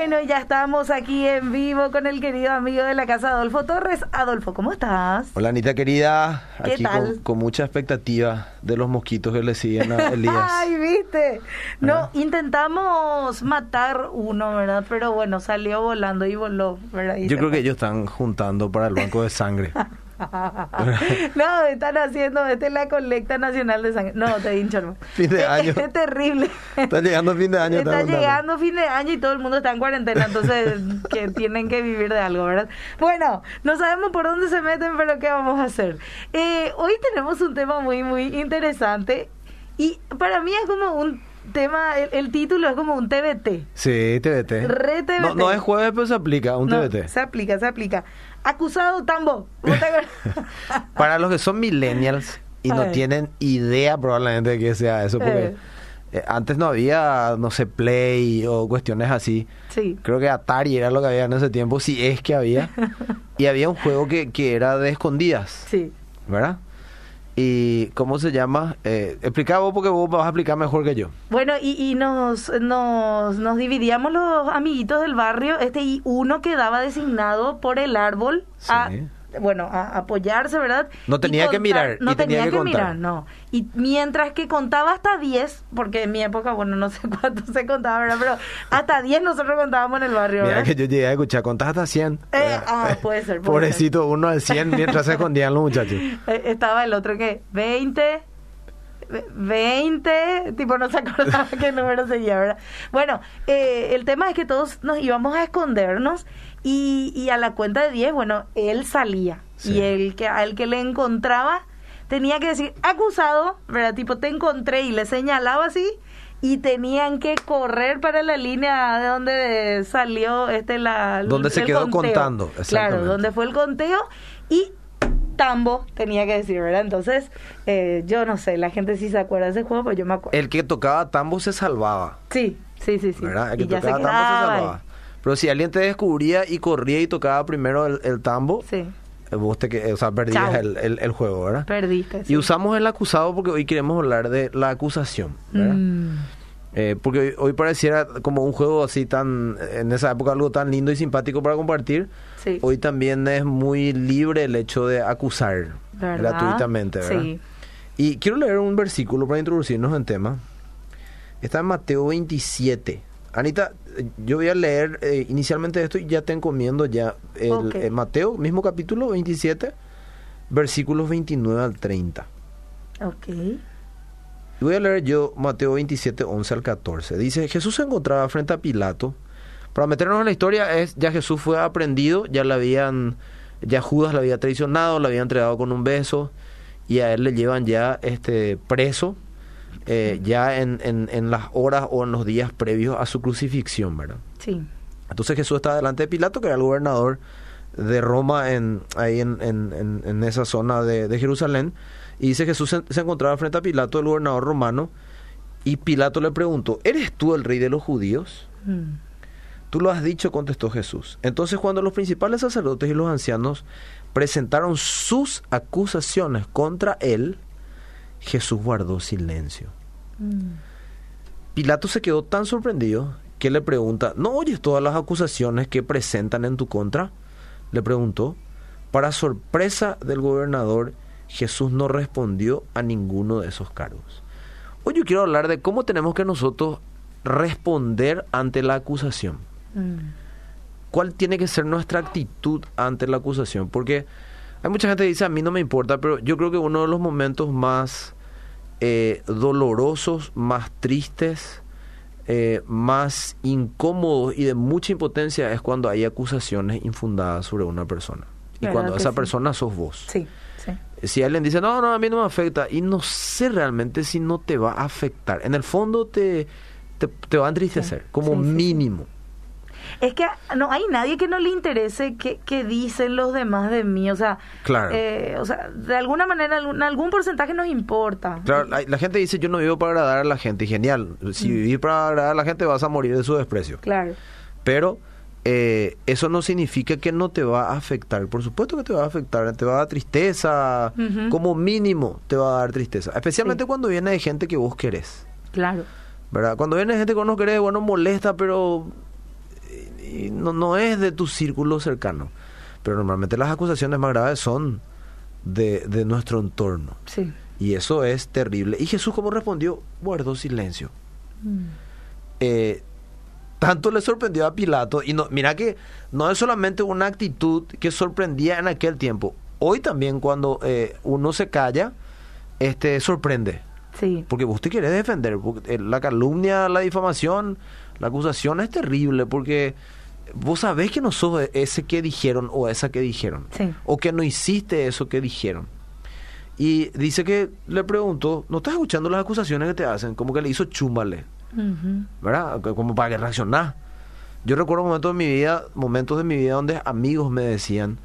Bueno, ya estamos aquí en vivo con el querido amigo de la casa, Adolfo Torres. Adolfo, ¿cómo estás? Hola Anita querida, ¿Qué aquí tal? Con, con mucha expectativa de los mosquitos que le siguen a Elías. Ay, viste. No, intentamos matar uno, ¿verdad? Pero bueno, salió volando y voló, ¿verdad? Y Yo creo que ellos están juntando para el banco de sangre. no, están haciendo, esta es la colecta nacional de sangre. No, te hincho. Fin de año. Es terrible. Está llegando fin de año. Está llegando fin de año y todo el mundo está en cuarentena, entonces que tienen que vivir de algo, ¿verdad? Bueno, no sabemos por dónde se meten, pero ¿qué vamos a hacer? Eh, hoy tenemos un tema muy, muy interesante y para mí es como un tema, el, el título es como un TBT. Sí, TBT. Re TBT. No, no es jueves, pero se aplica un No, TBT. se aplica, se aplica. Acusado Tambo. Para los que son millennials y no tienen idea probablemente de que sea eso, porque eh, antes no había, no sé, Play o cuestiones así. sí. Creo que Atari era lo que había en ese tiempo, si es que había. y había un juego que, que era de escondidas. Sí. ¿verdad? Y ¿cómo se llama? Eh, explica vos porque vos vas a explicar mejor que yo. Bueno, y, y nos, nos, nos dividíamos los amiguitos del barrio, este y uno quedaba designado por el árbol a, Sí. Bueno, a apoyarse, ¿verdad? No tenía que mirar, No y tenía que contar. mirar, no. Y mientras que contaba hasta 10, porque en mi época, bueno, no sé cuánto se contaba, ¿verdad? Pero hasta 10 nosotros contábamos en el barrio, Mira ¿verdad? que yo llegué a escuchar, contás hasta 100. Eh, ah, puede ser, puede Pobrecito, uno al 100 mientras se escondían los muchachos. Eh, Estaba el otro que 20, ve- 20, tipo no se acordaba qué número seguía, ¿verdad? Bueno, eh, el tema es que todos nos íbamos a escondernos y, y a la cuenta de 10, bueno, él salía Sí. y el que al que le encontraba tenía que decir acusado, ¿verdad? Tipo te encontré y le señalaba así y tenían que correr para la línea de donde salió este la Donde se quedó conteo. contando, Claro, donde fue el conteo y tambo tenía que decir, ¿verdad? Entonces, eh, yo no sé, la gente sí se acuerda de ese juego, pues yo me acuerdo. El que tocaba tambo se salvaba, Sí, sí, sí, sí. ¿verdad? El que y ya se tocaba tambo se salvaba. Pero si alguien te descubría y corría y tocaba primero el, el tambo. Sí, eh, vos te, o sea, perdías el, el- el juego, ¿verdad? perdiste. sí. Y usamos el acusado porque hoy queremos hablar de la acusación, ¿verdad? Mm, Eh, porque hoy, hoy pareciera como un juego así tan, en esa época algo tan lindo y simpático para compartir. sí. Hoy también es muy libre el hecho de acusar ¿Verdad? gratuitamente, ¿verdad? Sí. Y quiero leer un versículo para introducirnos en tema. Está en Mateo 27. Anita, yo voy a leer eh, inicialmente esto y ya te encomiendo ya el, Ok. eh, Mateo, mismo capítulo 27, versículos 29 al 30. Ok. Voy a leer yo Mateo 27, 11 al 14. Dice, Jesús se encontraba frente a Pilato. Para meternos en la historia, es ya Jesús fue aprendido, ya le habían, ya Judas le había traicionado, le había entregado con un beso, y a él le llevan ya este preso, eh, ya en, en, en las horas o en los días previos a su crucifixión, ¿verdad? Sí. Entonces Jesús está delante de Pilato, que era el gobernador de Roma, en, ahí en, en- esa zona de, de Jerusalén. Y dice Jesús se, se encontraba frente a Pilato, el gobernador romano, y Pilato le preguntó, ¿eres tú el rey de los judíos? Mm, Tú lo has dicho, contestó Jesús. Entonces cuando los principales sacerdotes y los ancianos presentaron sus acusaciones contra él, Jesús guardó silencio. mm. Pilato se quedó tan sorprendido que le pregunta, ¿no oyes todas las acusaciones que presentan en tu contra? Le preguntó. Para sorpresa del gobernador, Jesús no respondió a ninguno de esos cargos. Hoy yo quiero hablar de cómo tenemos que nosotros responder ante la acusación. Mm. ¿Cuál tiene que ser nuestra actitud ante la acusación? Porque hay mucha gente que dice, a mí no me importa, pero yo creo que uno de los momentos más eh, dolorosos, más tristes, eh, más incómodos y de mucha impotencia es cuando hay acusaciones infundadas sobre una persona. Y ¿Verdad cuando esa sí? persona sos vos. Sí, sí. Si alguien dice, no, no, a mí no me afecta, y no sé realmente si no te va a afectar. En el fondo te, te, te va a entristecer, como mínimo. Es que no hay nadie que no le interese qué, qué dicen los demás de mí. O sea, Claro. eh, o sea, de alguna manera, algún, algún porcentaje nos importa. Claro, la, la gente dice yo no vivo para agradar a la gente. Y genial, si Mm. vivís para agradar a la gente vas a morir de su desprecio. Claro. Pero eh, eso no significa que no te va a afectar. Por supuesto que te va a afectar, te va a dar tristeza. Como mínimo te va a dar tristeza. Especialmente Sí. cuando viene de gente que vos querés. Claro. ¿Verdad? Cuando viene de gente que vos no querés, bueno, molesta, pero y no, no es de tu círculo cercano. Pero normalmente las acusaciones más graves son de, de nuestro entorno. Sí. Y eso es terrible. ¿Y Jesús cómo respondió? Guardó silencio. Eh, tanto le sorprendió a Pilato. Y no, mira que no es solamente una actitud que sorprendía en aquel tiempo. Hoy también cuando eh, uno se calla, este sorprende. Sí. Porque vos te querés defender. porque, eh, La calumnia, la difamación, la acusación es terrible porque vos sabés que no sos ese que dijeron o esa que dijeron. Sí. O que no hiciste eso que dijeron. Y dice que le preguntó, ¿no estás escuchando las acusaciones que te hacen? Como que le hizo chúmbale, Ujú. ¿verdad? Que- Como para que reaccionás. Yo recuerdo momentos de mi vida, momentos de mi vida donde amigos me decían,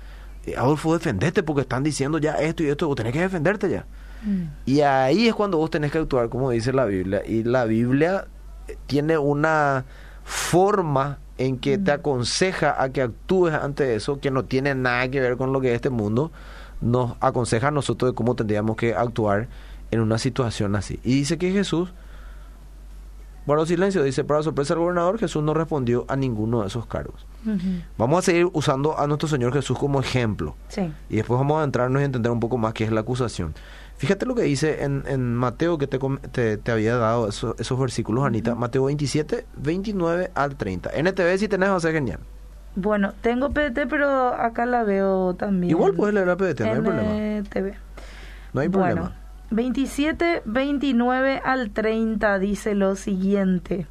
"Eh, Adolfo, defendete porque están diciendo ya esto y esto, vos tenés que defenderte ya. Mm. Y ahí es cuando vos tenés que actuar como dice la Biblia. Y la Biblia tiene una forma en que te aconseja a que actúes ante eso, que no tiene nada que ver con lo que es este mundo, nos aconseja a nosotros de cómo tendríamos que actuar en una situación así. Y dice que Jesús guardó silencio, dice, para sorpresa del gobernador, Jesús no respondió a ninguno de esos cargos. Vamos a seguir usando a nuestro Señor Jesús como ejemplo. Sí. Y después vamos a entrarnos y entender un poco más qué es la acusación. Fíjate lo que dice en, en Mateo que te, te, te había dado esos, esos versículos, Anita. Mateo 27, 29 al 30. NTV si tenés va a ser genial. Bueno, tengo PDT, pero acá la veo también. Igual puedes leer la PDT, no hay problema. NTV. No hay bueno, problema. 27, 29 al 30 dice lo siguiente.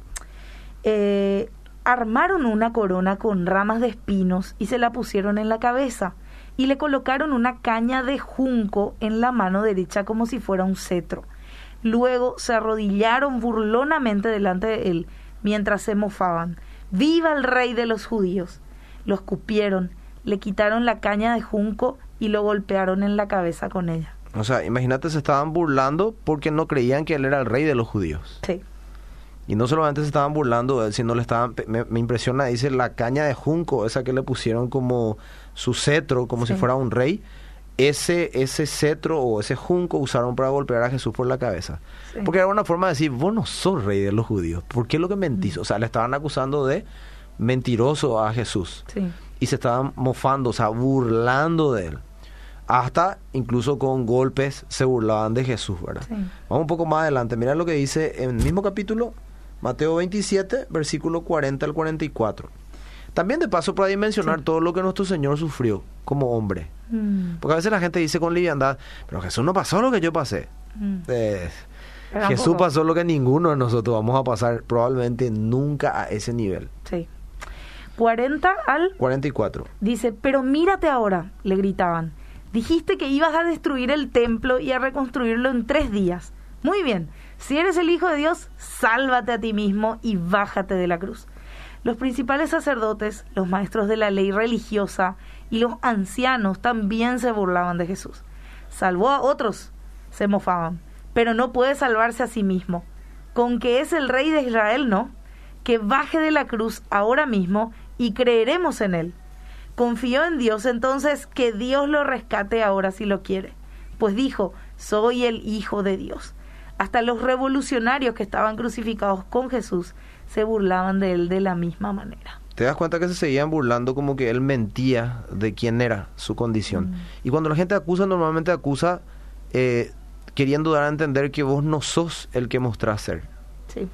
Eh, armaron una corona con ramas de espinos y se la pusieron en la cabeza y le colocaron una caña de junco en la mano derecha como si fuera un cetro. Luego se arrodillaron burlonamente delante de él mientras se mofaban. ¡Viva el rey de los judíos! Lo escupieron, le quitaron la caña de junco y lo golpearon en la cabeza con ella. O sea, imagínate, se estaban burlando porque no creían que él era el rey de los judíos. Sí. Y no solamente se estaban burlando de él, sino le estaban, me, me impresiona, dice la caña de junco, esa que le pusieron como su cetro, como si fuera un rey. Ese, ese cetro o ese junco usaron para golpear a Jesús por la cabeza. Sí. Porque era una forma de decir, vos no sos rey de los judíos. ¿Por qué lo que mentís? O sea, le estaban acusando de mentiroso a Jesús. Sí. Y se estaban mofando, o sea, burlando de él. Hasta incluso con golpes se burlaban de Jesús, ¿verdad? Sí. Vamos un poco más adelante. Mira lo que dice en el mismo capítulo, Mateo 27, versículo 40 al 44. También de paso para dimensionar Sí. todo lo que nuestro Señor sufrió como hombre. Mm, Porque a veces la gente dice con liviandad, pero Jesús no pasó lo que yo pasé. mm. Eh, Jesús pasó lo que ninguno de nosotros vamos a pasar, probablemente nunca a ese nivel. Sí. 40 al 44. Dice, pero mírate ahora, le gritaban. Dijiste que ibas a destruir el templo y a reconstruirlo en tres días. Muy bien, si eres el Hijo de Dios, sálvate a ti mismo y bájate de la cruz. Los principales sacerdotes, los maestros de la ley religiosa y los ancianos también se burlaban de Jesús. Salvó a otros, se mofaban, pero no puede salvarse a sí mismo. Con que es el rey de Israel, no. Que baje de la cruz ahora mismo y creeremos en él. Confió en Dios, entonces que Dios lo rescate ahora si lo quiere. Pues dijo, soy el Hijo de Dios. Hasta los revolucionarios que estaban crucificados con Jesús se burlaban de él de la misma manera. Te das cuenta que se seguían burlando como que él mentía de quién era su condición. Mm. Y cuando la gente acusa, normalmente acusa eh, queriendo dar a entender que vos no sos el que mostrás ser. Sí.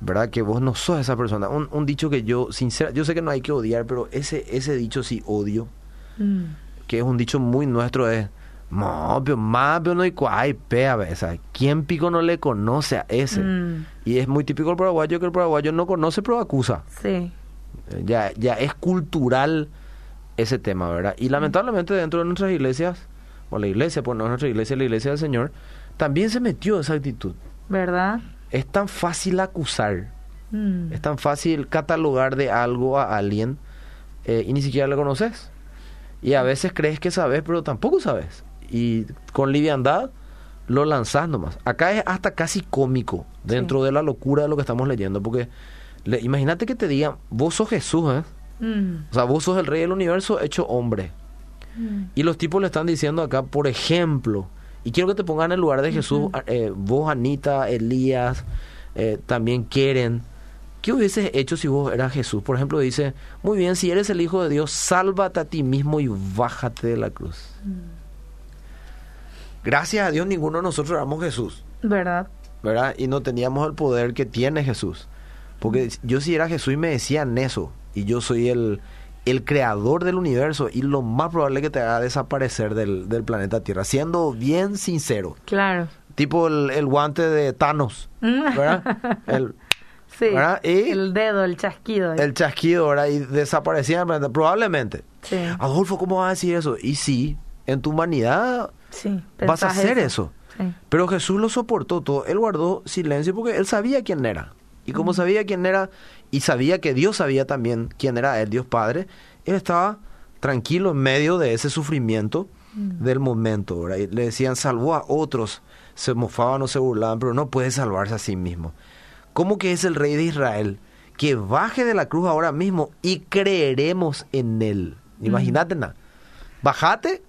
¿Verdad? Que vos no sos esa persona. Un, un dicho que yo, sincera, yo sé que no hay que odiar, pero ese, ese dicho sí odio, Mm. que es un dicho muy nuestro, es, no, pero más, pero no hay cuay, pea, o sea, ¿quién pico no le conoce a ese? Mm. Y es muy típico el paraguayo que el paraguayo no conoce, pero acusa. Sí. Eh, Ya, ya es cultural ese tema, ¿verdad? Y lamentablemente dentro de nuestras iglesias, o la iglesia, pues no nuestra iglesia, la iglesia del Señor, también se metió esa actitud. ¿Verdad? Es tan fácil acusar, Mm. es tan fácil catalogar de algo a alguien eh, y ni siquiera le conoces. Y a veces crees que sabes, pero tampoco sabes. Y con liviandad lo lanzás nomás. Acá es hasta casi cómico dentro de la locura de lo que estamos leyendo, porque le- imagínate que te digan, vos sos Jesús, ¿eh? Mm. O sea, vos sos el rey del universo hecho hombre. Mm. Y los tipos le están diciendo acá, por ejemplo, y quiero que te pongan en el lugar de Jesús, eh, vos, Anita, Elías, eh, también quieren, ¿Qué hubieses hecho si vos eras Jesús? Por ejemplo, dice, muy bien, si eres el Hijo de Dios, sálvate a ti mismo y bájate de la cruz. Gracias a Dios ninguno de nosotros éramos Jesús, ¿Verdad? ¿verdad? Y no teníamos el poder que tiene Jesús. Porque yo si era Jesús y me decían eso, y yo soy el, el creador del universo, y lo más probable que te haga desaparecer del, del planeta Tierra, siendo bien sincero. Claro. Tipo el, el guante de Thanos, ¿verdad? El, Sí. ¿Verdad? Y- el dedo, el chasquido. el chasquido, ¿verdad? Y desaparecían, ¿verdad? probablemente. Sí. Adolfo, ¿cómo vas a decir eso? Y sí, en tu humanidad Sí. vas a hacer eso. Sí. Pero Jesús lo soportó todo. Él guardó silencio porque él sabía quién era. Y como sabía quién era, y sabía que Dios sabía también quién era él, Dios Padre, él estaba tranquilo en medio de ese sufrimiento del momento. ¿verdad? Y le decían, salvó a otros, se mofaban o se burlaban, pero no puede salvarse a sí mismo. ¿Cómo que es el rey de Israel? Que baje de la cruz ahora mismo y creeremos en él. Imagínate nada. Bajate,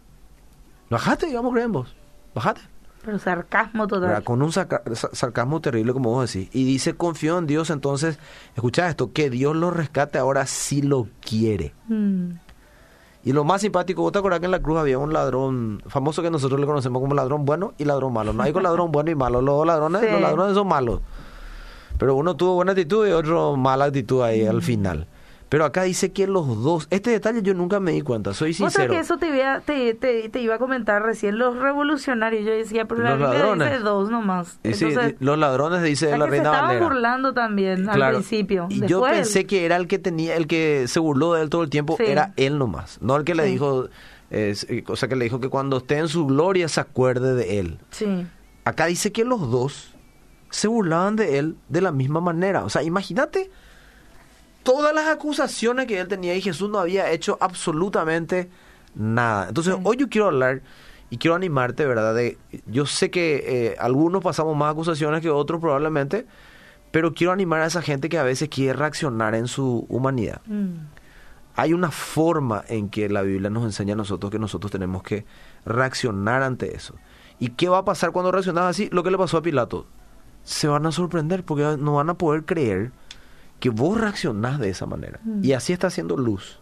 bajate vamos a creer en vos. Bajate. Pero sarcasmo total. ¿verdad? Con un sarca- sa- sarcasmo terrible, como vos decís. Y dice, confío en Dios, entonces, escucha esto, que Dios lo rescate ahora si lo quiere. Mm. Y lo más simpático, ¿vos te acordás que en la cruz había un ladrón famoso que nosotros le conocemos como ladrón bueno y ladrón malo? No hay con ladrón bueno y malo. Los dos ladrones, Sí. los ladrones son malos. Pero uno tuvo buena actitud y otro mala actitud ahí Mm. al final. Pero acá dice que los dos, este detalle yo nunca me di cuenta, soy sincero. que eso te iba, te, te, te iba a comentar recién, los revolucionarios. Yo decía, pero la Los Biblia ladrones. dice dos nomás. Sí, Entonces, los ladrones dice la que se reina Valera. burlando también al principio. Y yo pensé que era el que tenía, el que se burló de él todo el tiempo, Sí. era él nomás, no el que le Sí. dijo, eh, o sea, que le dijo que cuando esté en su gloria se acuerde de él. Sí. Acá dice que los dos se burlaban de él de la misma manera. O sea, imagínate todas las acusaciones que él tenía y Jesús no había hecho absolutamente nada. Entonces, Sí. hoy yo quiero hablar y quiero animarte, ¿verdad? De, yo sé que eh, algunos pasamos más acusaciones que otros probablemente, pero quiero animar a esa gente que a veces quiere reaccionar en su humanidad. Mm. Hay una forma en que la Biblia nos enseña a nosotros que nosotros tenemos que reaccionar ante eso. ¿Y qué va a pasar cuando reaccionas así? Lo que le pasó a Pilato. Se van a sorprender porque no van a poder creer que vos reaccionás de esa manera. Mm. Y así está haciendo luz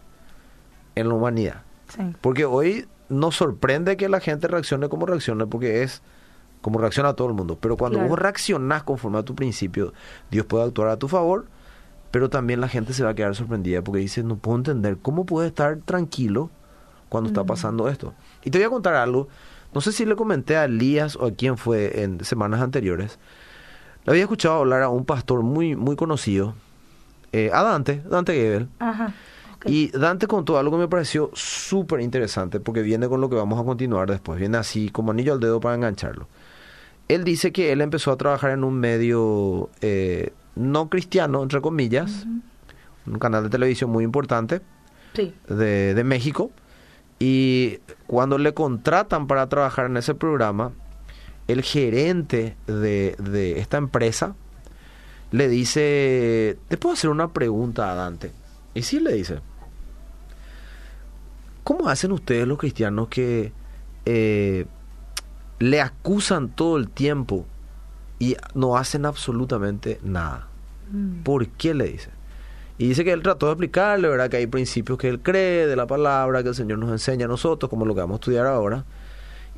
en la humanidad. Sí. Porque hoy nos sorprende que la gente reaccione como reacciona porque es como reacciona todo el mundo. Pero cuando Claro. vos reaccionás conforme a tu principio, Dios puede actuar a tu favor, pero también la gente se va a quedar sorprendida porque dice, no puedo entender cómo puede estar tranquilo cuando está Mm. pasando esto. Y te voy a contar algo, no sé si le comenté a Elías o a quién fue en semanas anteriores. Le había escuchado hablar a un pastor muy, muy conocido, eh, a Dante, Dante Gebel. Ajá. Y Dante contó algo que me pareció súper interesante porque viene con lo que vamos a continuar después. Viene así como anillo al dedo para engancharlo. Él dice que él empezó a trabajar en un medio eh, no cristiano, entre comillas, un canal de televisión muy importante Sí. de, de México. Y cuando le contratan para trabajar en ese programa, el gerente de, de esta empresa le dice, ¿te puedo hacer una pregunta a Dante? Y sí le dice, ¿cómo hacen ustedes los cristianos que eh, le acusan todo el tiempo y no hacen absolutamente nada? Mm. ¿Por qué le dice? Y dice que él trató de explicarle, ¿verdad? Que hay principios que él cree de la palabra, que el Señor nos enseña a nosotros, como lo que vamos a estudiar ahora.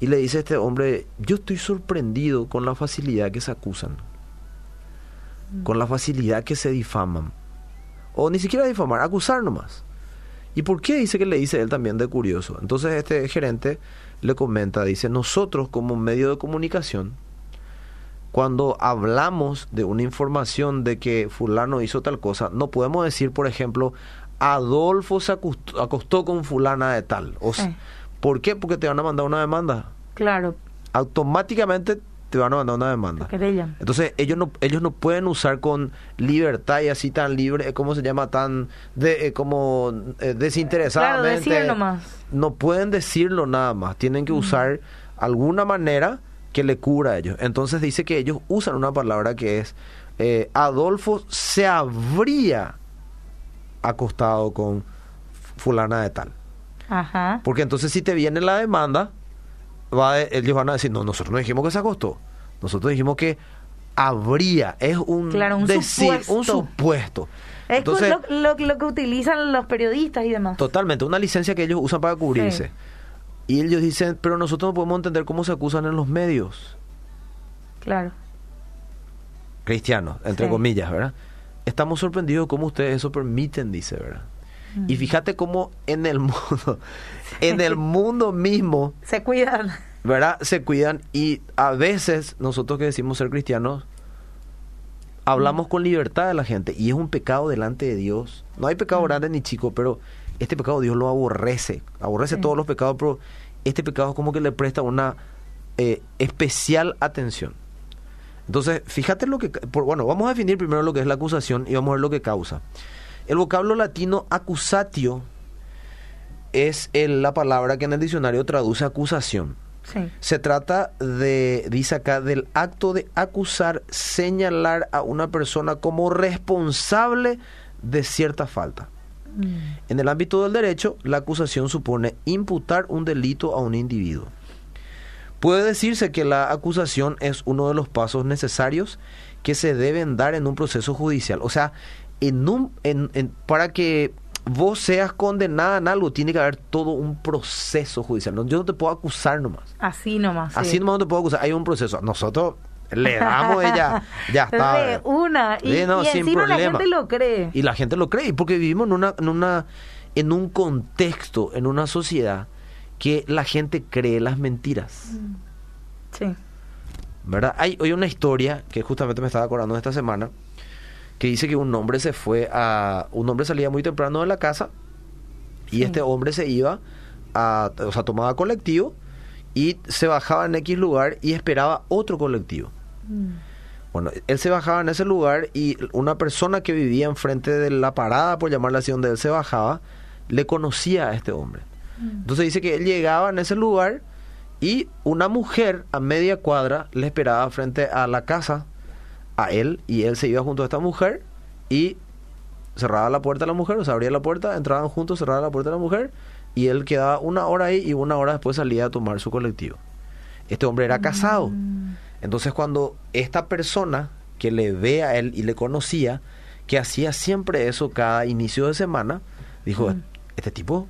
Y le dice a este hombre, yo estoy sorprendido con la facilidad que se acusan, con la facilidad que se difaman. O ni siquiera difamar, acusar nomás. ¿Y por qué dice que le dice él también de curioso? Entonces este gerente le comenta, dice, nosotros como medio de comunicación, cuando hablamos de una información de que fulano hizo tal cosa, no podemos decir, por ejemplo, Adolfo se acostó, acostó con fulana de tal. O sea. ¿Por qué? Porque te van a mandar una demanda. Claro, Automáticamente te van a mandar una demanda. querellan. Entonces ellos no ellos no pueden usar con libertad y así tan libre, eh, ¿cómo se llama? Tan de, eh, como eh, Claro, desinteresadamente. decir nomás. No pueden decirlo nada más. Tienen que usar alguna manera que le cubra a ellos. Entonces dice que ellos usan una palabra que es eh, Adolfo se habría acostado con fulana de tal. Ajá. Porque entonces si te viene la demanda, va ellos van a decir, no, nosotros no dijimos que se acostó. Nosotros dijimos que habría, es un, Claro, un decir, un supuesto. supuesto. Es Entonces, lo, lo- lo que utilizan los periodistas y demás. totalmente, una licencia que ellos usan para cubrirse. Y ellos dicen, pero nosotros no podemos entender cómo se acusan en los medios Claro. cristianos, entre Sí. comillas, ¿verdad? Estamos sorprendidos cómo ustedes eso permiten, dice, ¿verdad? Mm. Y fíjate cómo en el mundo, en el mundo mismo, Se cuidan. ¿verdad? Se cuidan y a veces nosotros que decimos ser cristianos hablamos con libertad de la gente y es un pecado delante de Dios. No hay pecado grande ni chico, pero este pecado Dios lo aborrece, aborrece Sí. todos los pecados, pero este pecado es como que le presta una eh, especial atención. Entonces, fíjate lo que... por- bueno, vamos a definir primero lo que es la acusación y vamos a ver lo que causa. El vocablo latino accusatio es el- la palabra que en el diccionario traduce acusación. Sí. Se trata de, dice acá, del acto de acusar, señalar a una persona como responsable de cierta falta. Mm. En el ámbito del derecho, la acusación supone imputar un delito a un individuo. Puede decirse que la acusación es uno de los pasos necesarios que se deben dar en un proceso judicial. O sea, en un, en- en- para que vos seas condenada en algo, tiene que haber todo un proceso judicial. No, yo no te puedo acusar nomás. Así nomás. sí. Así nomás no te puedo acusar. Hay un proceso. Nosotros le damos ella, ya está. De una. Y, Sí, no, y sin encima la gente lo cree. Y la gente lo cree, y porque vivimos en una, en una, en un contexto, en una sociedad que la gente cree las mentiras. Sí. ¿Verdad? Hay hoy una historia que justamente me estaba acordando esta semana que dice que un hombre se fue a un hombre salía muy temprano de la casa y Sí. este hombre se iba a o sea, tomaba colectivo y se bajaba en X lugar y esperaba otro colectivo. Mm. Bueno, él se bajaba en ese lugar y una persona que vivía enfrente de la parada, por llamarla así, donde él se bajaba, le conocía a este hombre. Entonces dice que él llegaba en ese lugar y una mujer a media cuadra le esperaba frente a la casa a él y él se iba junto a esta mujer y cerraba la puerta a la mujer, o sea, abría la puerta, entraban juntos, cerraba la puerta a la mujer y él quedaba una hora ahí y una hora después salía a tomar su colectivo. Este hombre era casado. Mm. Entonces cuando esta persona que le ve a él y le conocía, que hacía siempre eso cada inicio de semana, dijo, Mm. este tipo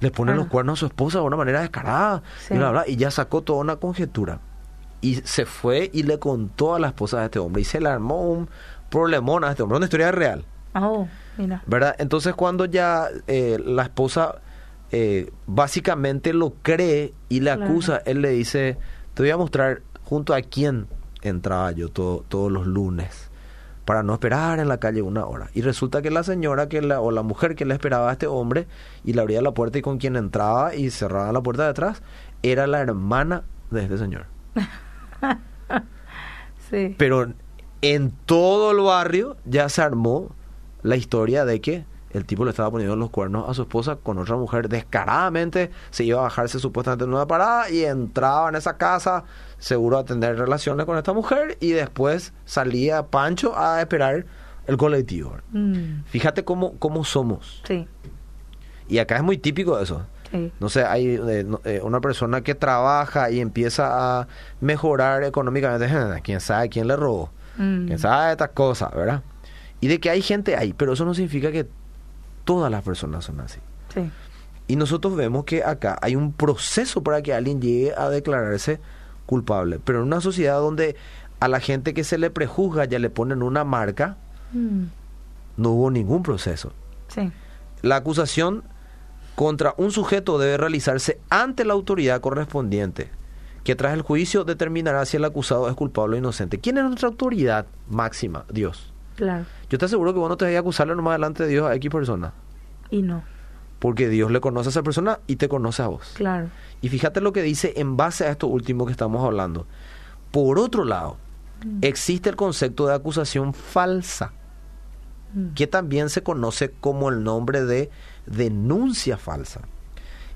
le pone los Claro. cuernos a su esposa de una manera descarada, Sí. y, bla, bla, y ya sacó toda una conjetura. Y se fue y le contó a la esposa de este hombre y se le armó un problemón a este hombre, una historia real. Oh, mira. ¿verdad? Entonces cuando ya eh, la esposa eh, básicamente lo cree y le Claro. acusa, él le dice, te voy a mostrar junto a quién entraba yo todo- todos los lunes para no esperar en la calle una hora. Y resulta que la señora que la, o la mujer que le esperaba a este hombre y le abría la puerta y con quien entraba y cerraba la puerta de atrás era la hermana de este señor. Sí. Pero en todo el barrio ya se armó la historia de que el tipo le estaba poniendo los cuernos a su esposa con otra mujer descaradamente, se iba a bajarse supuestamente en una parada y entraba en esa casa seguro a tener relaciones con esta mujer y después salía Pancho a esperar el colectivo. Mm. Fíjate cómo, cómo somos. Sí. Y acá es muy típico eso. Sí. No sé, hay eh, eh, una persona que trabaja y empieza a mejorar económicamente. ¿Quién sabe quién le robó? Mm. ¿Quién sabe estas cosas, verdad? Y de que hay gente ahí, pero eso no significa que todas las personas son así. Sí. Y nosotros vemos que acá hay un proceso para que alguien llegue a declararse culpable. Pero en una sociedad donde a la gente que se le prejuzga ya le ponen una marca, Mm. no hubo ningún proceso. Sí. La acusación contra un sujeto debe realizarse ante la autoridad correspondiente, que tras el juicio determinará si el acusado es culpable o inocente. ¿Quién es nuestra autoridad máxima? Dios. Claro. Yo te aseguro que vos no te vas a acusarle nomás delante de Dios a X persona, Y no. porque Dios le conoce a esa persona y te conoce a vos. Claro. Y fíjate lo que dice en base a esto último que estamos hablando. Por otro lado, existe el concepto de acusación falsa, Mm. que también se conoce como el nombre de denuncia falsa.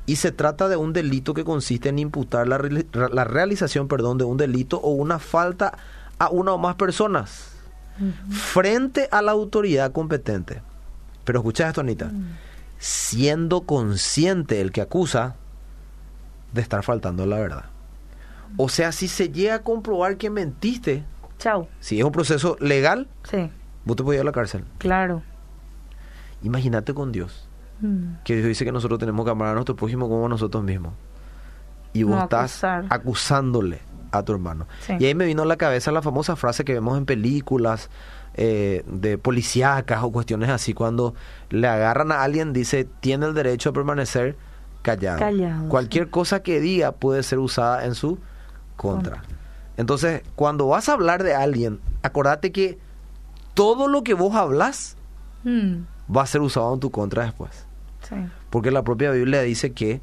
Y se trata de un delito que consiste en imputar la, la realización perdón, de un delito o una falta a una o más personas frente a la autoridad competente. Pero escucha esto, Anita. Siendo consciente el que acusa de estar faltando a la verdad. O sea, si se llega a comprobar que mentiste, Chau. Si es un proceso legal, Sí, vos te podés ir a la cárcel. claro. Imagínate con Dios, Mm. que Dios dice que nosotros tenemos que amar a nuestro prójimo como a nosotros mismos. Y vos No estás acusándole a tu hermano. Sí. Y ahí me vino a la cabeza la famosa frase que vemos en películas eh, de policíacas o cuestiones así, cuando le agarran a alguien, dice, tiene el derecho a permanecer callado. Callado, Cualquier cosa que diga puede ser usada en su contra. Entonces, cuando vas a hablar de alguien, acordate que todo lo que vos hablas Mm. Va a ser usado en tu contra después. Sí. Porque la propia Biblia dice que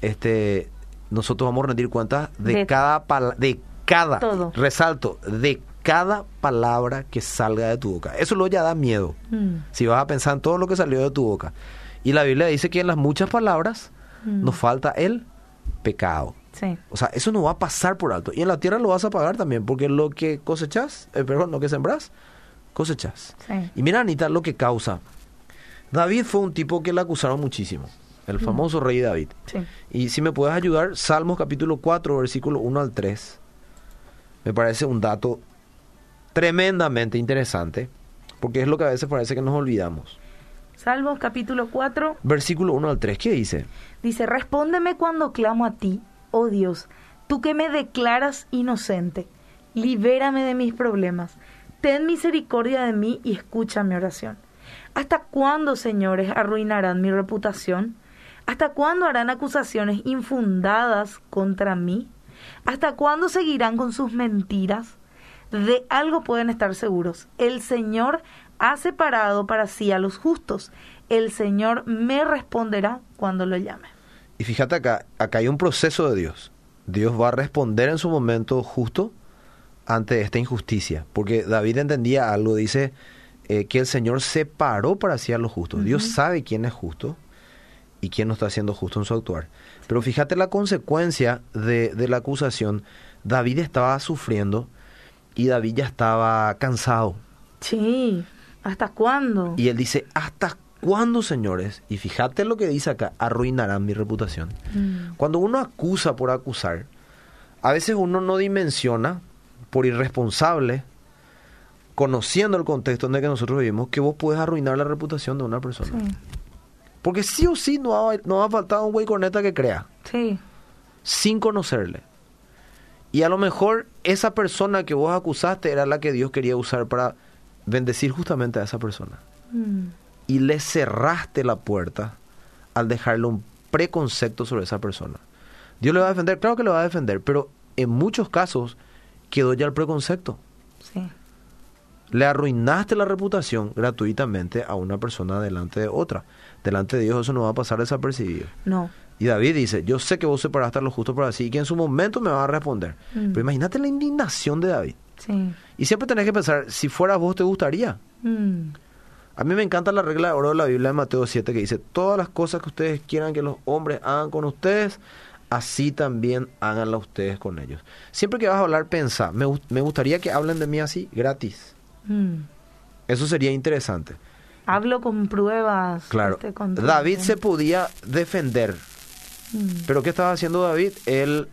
este nosotros vamos a rendir cuentas de, De cada de cada todo. resalto, de cada palabra que salga de tu boca. Eso lo ya da miedo. Mm. Si vas a pensar en todo lo que salió de tu boca. Y la Biblia dice que en las muchas palabras Mm. nos falta el pecado. Sí. O sea, eso no va a pasar por alto. Y en la tierra lo vas a pagar también, porque lo que cosechas, eh, perdón, lo que sembras, cosechas. Sí. Y mira, Anita, lo que causa. David fue un tipo que le acusaron muchísimo. El famoso rey David. Sí. Y si me puedes ayudar, Salmos capítulo 4, versículo 1 al 3. Me parece un dato tremendamente interesante, porque es lo que a veces parece que nos olvidamos. Salmos capítulo 4 Versículo 1 al 3, ¿qué dice? dice, respóndeme cuando clamo a ti, oh Dios, tú que me declaras inocente, libérame de mis problemas, ten misericordia de mí y escucha mi oración. ¿Hasta cuándo, señores, arruinarán mi reputación? ¿Hasta cuándo harán acusaciones infundadas contra mí? ¿Hasta cuándo seguirán con sus mentiras? De algo pueden estar seguros. El Señor ha separado para sí a los justos. El Señor me responderá cuando lo llame. Y fíjate acá, acá hay un proceso de Dios. Dios va a responder en su momento justo ante esta injusticia. Porque David entendía algo, dice eh, que el Señor separó para a los justos. Dios sabe quién es justo y quién no está siendo justo en su actuar. Pero fíjate la consecuencia de, de la acusación. David estaba sufriendo y David ya estaba cansado. Sí, ¿hasta cuándo? Y él dice, ¿hasta cuándo, señores? Y fíjate lo que dice acá, arruinarán mi reputación. Mm, Cuando uno acusa por acusar, a veces uno no dimensiona, por irresponsable, conociendo el contexto en el que nosotros vivimos, que vos puedes arruinar la reputación de una persona. sí, Porque sí o sí no va, no va a faltar un güey corneta que crea, sí, sin conocerle. Y a lo mejor esa persona que vos acusaste era la que Dios quería usar para bendecir justamente a esa persona. mm, y le cerraste la puerta al dejarle un preconcepto sobre esa persona. Dios le va a defender, claro que le va a defender, pero en muchos casos quedó ya el preconcepto. Le arruinaste la reputación gratuitamente a una persona delante de otra. Delante de Dios eso no va a pasar desapercibido. no, Y David dice, yo sé que vos separaste a los justos para sí y que en su momento me va a responder. Mm. Pero imagínate la indignación de David. sí, Y siempre tenés que pensar, si fuera vos te gustaría. mm, A mí me encanta la regla de oro de la Biblia de Mateo 7 que dice, todas las cosas que ustedes quieran que los hombres hagan con ustedes, así también háganlas ustedes con ellos. Siempre que vas a hablar, pensá, me, me gustaría que hablen de mí así, gratis. Mm. Eso sería interesante. Hablo con pruebas. Claro, este, con- David se podía defender, Mm, pero ¿qué estaba haciendo David? Él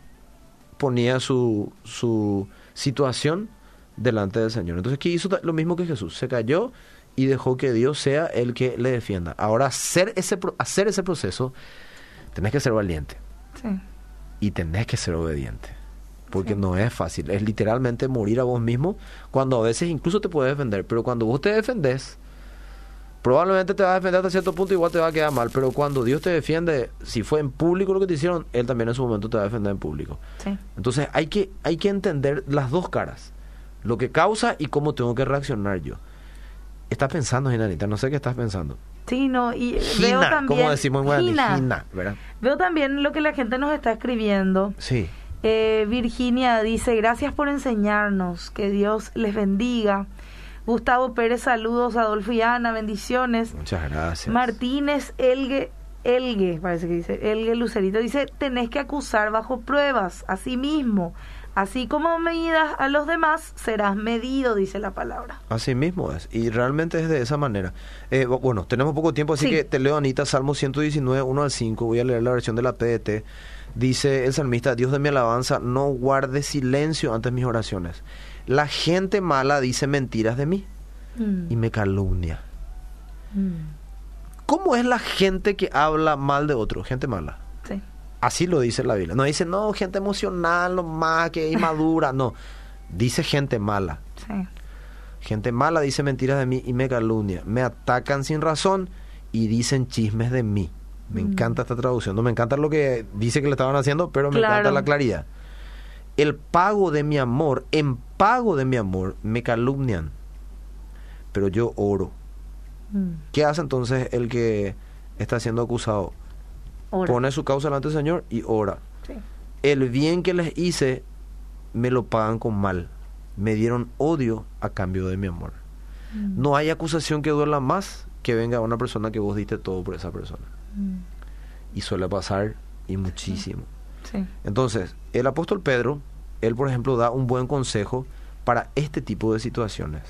ponía su, su situación delante del Señor. Entonces, ¿qué hizo? Lo mismo que Jesús, se cayó y dejó que Dios sea el que le defienda. Ahora, hacer ese, hacer ese proceso, tenés que ser valiente sí, y tenés que ser obediente. Porque Sí. no es fácil, es literalmente morir a vos mismo cuando a veces incluso te puedes defender, pero cuando vos te defendés, probablemente te vas a defender hasta cierto punto, igual te va a quedar mal, pero cuando Dios te defiende, si fue en público lo que te hicieron, Él también en su momento te va a defender en público. sí, Entonces hay que, hay que entender las dos caras, lo que causa y cómo tengo que reaccionar yo. Estás pensando, Ginanita, no sé qué estás pensando. sí, no, y veo Gina, también... como decimos en Gina. Gina, ¿verdad? Veo también lo que la gente nos está escribiendo. Sí. Eh, Virginia dice, gracias por enseñarnos, que Dios les bendiga. Gustavo Pérez, saludos, Adolfo y Ana, bendiciones. Muchas gracias. Martínez Elgue, Elgue, parece que dice, Elgue Lucerito, dice, tenés que acusar bajo pruebas, así mismo. Así como medidas a los demás, serás medido, dice la palabra. Así mismo es, y realmente es de esa manera. Eh, bu- bueno, tenemos poco tiempo, así Sí. que te leo, Anita, Salmo 119, 1 al 5, voy a leer la versión de la PDT. Dice el salmista, Dios de mi alabanza, no guarde silencio ante mis oraciones. La gente mala dice mentiras de mí Mm. y me calumnia. Mm. ¿Cómo es la gente que habla mal de otro? Gente mala. Sí. Así lo dice la Biblia. No dice, no, gente emocional, no más, que inmadura. No. Dice gente mala. Sí. Gente mala dice mentiras de mí y me calumnia. Me atacan sin razón y dicen chismes de mí. Me Mm. encanta esta traducción. No me encanta lo que dice que le estaban haciendo, pero me Claro. encanta la claridad. El pago de mi amor, en pago de mi amor, me calumnian. Pero yo oro. Mm. ¿Qué hace entonces el que está siendo acusado? Ora. Pone su causa delante del Señor y ora. Sí. El bien que les hice me lo pagan con mal. Me dieron odio a cambio de mi amor. Mm. No hay acusación que duela más que venga una persona que vos diste todo por esa persona. Mm. Y suele pasar y muchísimo. Sí. Entonces, el apóstol Pedro, él por ejemplo da un buen consejo para este tipo de situaciones.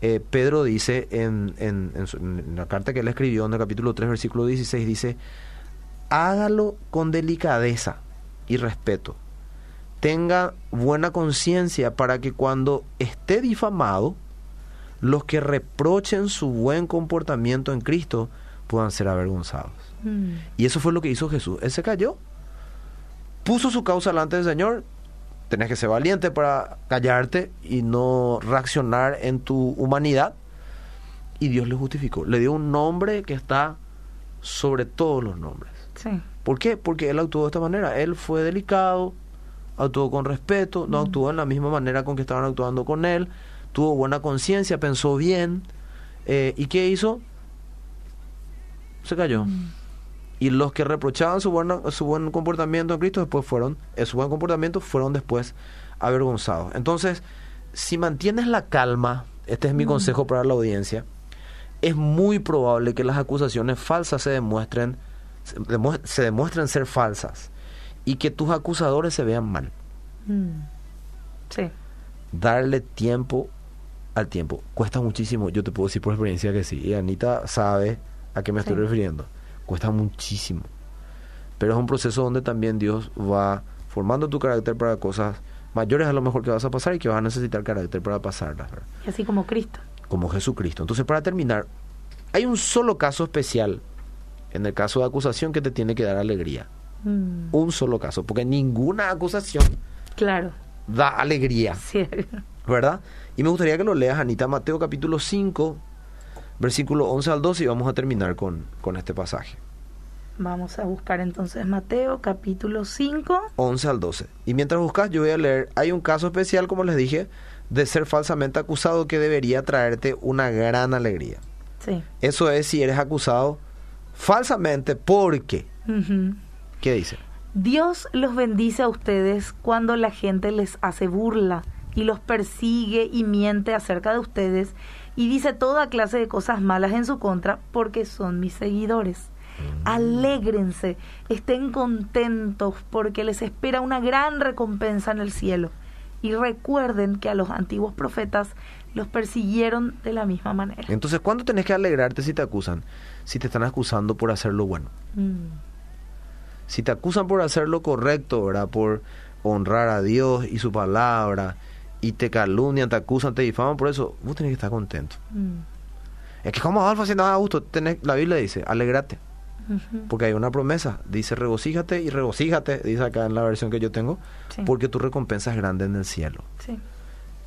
Eh, Pedro dice en, en- en su- en la carta que él escribió en el capítulo 3, versículo 16, dice, hágalo con delicadeza y respeto. Tenga buena conciencia para que cuando esté difamado, los que reprochen su buen comportamiento en Cristo puedan ser avergonzados. Mm. Y eso fue lo que hizo Jesús. Él se cayó, puso su causa delante del Señor. Tenés que ser valiente para callarte y no reaccionar en tu humanidad. Y Dios le justificó. Le dio un nombre que está sobre todos los nombres. Sí. ¿Por qué? Porque él actuó de esta manera. Él fue delicado, actuó con respeto, no actuó en la misma manera con que estaban actuando con él. Tuvo buena conciencia, pensó bien. Eh, ¿Y qué hizo? Se cayó. Mm. Y los que reprochaban su, buena, su buen comportamiento en Cristo después fueron, eh, su buen comportamiento fueron después avergonzados. Entonces, si mantienes la calma, este es mi Mm. consejo para la audiencia, es muy probable que las acusaciones falsas se demuestren, se, demue- se demuestren ser falsas y que tus acusadores se vean mal. Mm. Sí. Darle tiempo al tiempo. Cuesta muchísimo, yo te puedo decir por experiencia que sí. Y Anita sabe a qué me estoy Sí. refiriendo. Cuesta muchísimo. Pero es un proceso donde también Dios va formando tu carácter para cosas mayores a lo mejor que vas a pasar y que vas a necesitar carácter para pasarlas. ¿verdad? Y así como Cristo. Como Jesucristo. Entonces, para terminar, hay un solo caso especial en el caso de acusación que te tiene que dar alegría. Mm. Un solo caso, porque ninguna acusación Claro. da alegría. Sí. ¿verdad? Y me gustaría que lo leas, Anita, Mateo capítulo 5, versículo 11 al 12, y vamos a terminar con, con este pasaje. Vamos a buscar entonces Mateo capítulo 5. 11 al 12. Y mientras buscas, yo voy a leer, hay un caso especial, como les dije, de ser falsamente acusado que debería traerte una gran alegría. Sí. Eso es si eres acusado falsamente, porque, Ujú. ¿qué dice? Dios los bendice a ustedes cuando la gente les hace burla y los persigue y miente acerca de ustedes y dice toda clase de cosas malas en su contra porque son mis seguidores. Alégrense, estén contentos porque les espera una gran recompensa en el cielo. Y recuerden que a los antiguos profetas los persiguieron de la misma manera. Entonces, ¿cuándo tenés que alegrarte si te acusan? Si te están acusando por hacer lo bueno. Mm, Si te acusan por hacer lo correcto, ¿verdad? Por honrar a Dios y su palabra, y te calumnian, te acusan, te difaman por eso, vos tenés que estar contento. mm, Es que como Alfa, si nada a gusto, tenés, la Biblia dice, alegrate, porque hay una promesa, dice regocíjate y regocíjate, dice acá en la versión que yo tengo, sí, porque tu recompensa es grande en el cielo. sí,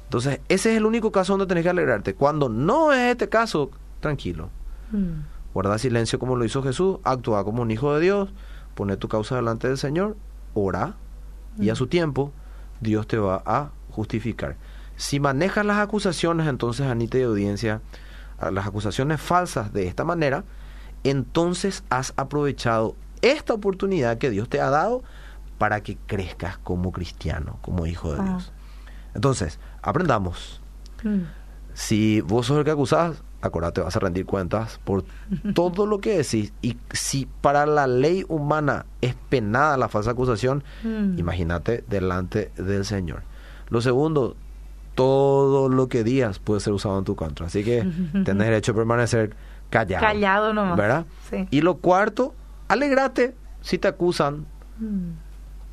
Entonces, ese es el único caso donde tenés que alegrarte. Cuando no es este caso, tranquilo. mm, Guarda silencio como lo hizo Jesús, actúa como un hijo de Dios, pone tu causa delante del Señor, ora y a Mm. su tiempo Dios te va a justificar. Si manejas las acusaciones, entonces, Anita y audiencia, a las acusaciones falsas de esta manera, entonces has aprovechado esta oportunidad que Dios te ha dado para que crezcas como cristiano, como hijo de Ah. Dios. Entonces, aprendamos. mm. Si vos sos el que acusás, acordate, vas a rendir cuentas por todo lo que decís. Y si para la ley humana es penada la falsa acusación, Mm. imagínate delante del Señor. Lo segundo, todo lo que digas puede ser usado en tu contra. Así que tenés derecho a permanecer callado. Callado nomás. ¿Verdad? Sí. Y lo cuarto, alegrate si te acusan Mm.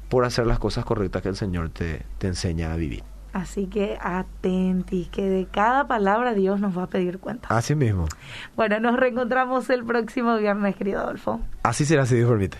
por hacer las cosas correctas que el Señor te, te enseña a vivir. Así que atentis, que de cada palabra Dios nos va a pedir cuenta. Así mismo. Bueno, nos reencontramos el próximo viernes, querido Adolfo. Así será, si Dios permite.